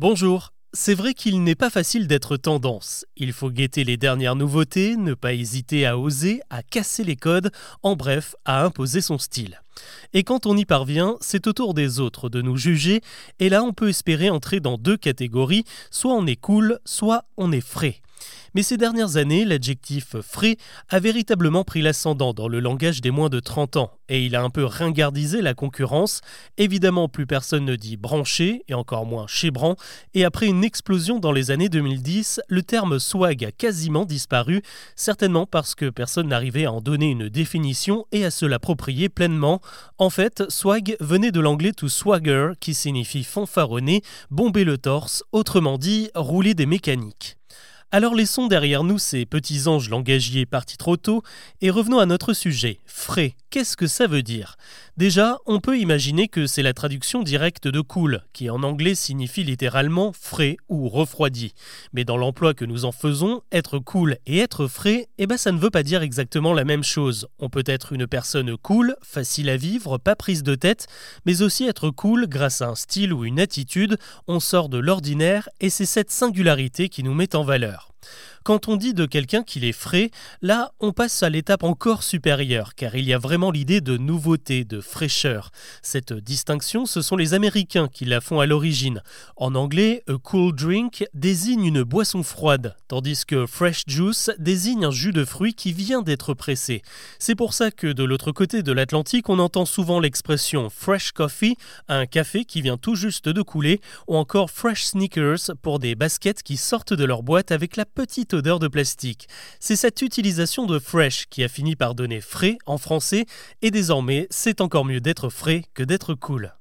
Bonjour. C'est vrai qu'il n'est pas facile d'être tendance. Il faut guetter les dernières nouveautés, ne pas hésiter à oser, à casser les codes, en bref, à imposer son style. Et quand on y parvient, c'est au tour des autres de nous juger, et là on peut espérer entrer dans deux catégories, soit on est cool, soit on est frais. Mais ces dernières années, l'adjectif frais a véritablement pris l'ascendant dans le langage des moins de 30 ans, et il a un peu ringardisé la concurrence. Évidemment, plus personne ne dit branché, et encore moins chébran, et après une explosion dans les années 2010, le terme swag a quasiment disparu, certainement parce que personne n'arrivait à en donner une définition et à se l'approprier pleinement. En fait, swag venait de l'anglais to swagger, qui signifie fanfaronner, bomber le torse, autrement dit, rouler des mécaniques. Alors laissons derrière nous ces petits anges langagiers partis trop tôt et revenons à notre sujet. Frais, qu'est-ce que ça veut dire? Déjà, on peut imaginer que c'est la traduction directe de cool, qui en anglais signifie littéralement frais ou refroidi. Mais dans l'emploi que nous en faisons, être cool et être frais, eh ben ça ne veut pas dire exactement la même chose. On peut être une personne cool, facile à vivre, pas prise de tête, mais aussi être cool grâce à un style ou une attitude, on sort de l'ordinaire et c'est cette singularité qui nous met en valeur. Quand on dit de quelqu'un qu'il est frais, là on passe à l'étape encore supérieure, car il y a vraiment l'idée de nouveauté, de fraîcheur. Cette distinction, ce sont les Américains qui la font à l'origine. En anglais, a cool drink désigne une boisson froide, tandis que fresh juice désigne un jus de fruits qui vient d'être pressé. C'est pour ça que de l'autre côté de l'Atlantique, on entend souvent l'expression fresh coffee, un café qui vient tout juste de couler, ou encore fresh sneakers pour des baskets qui sortent de leur boîte avec la petite odeur de plastique. C'est cette utilisation de fresh qui a fini par donner frais en français, et désormais c'est encore mieux d'être frais que d'être cool.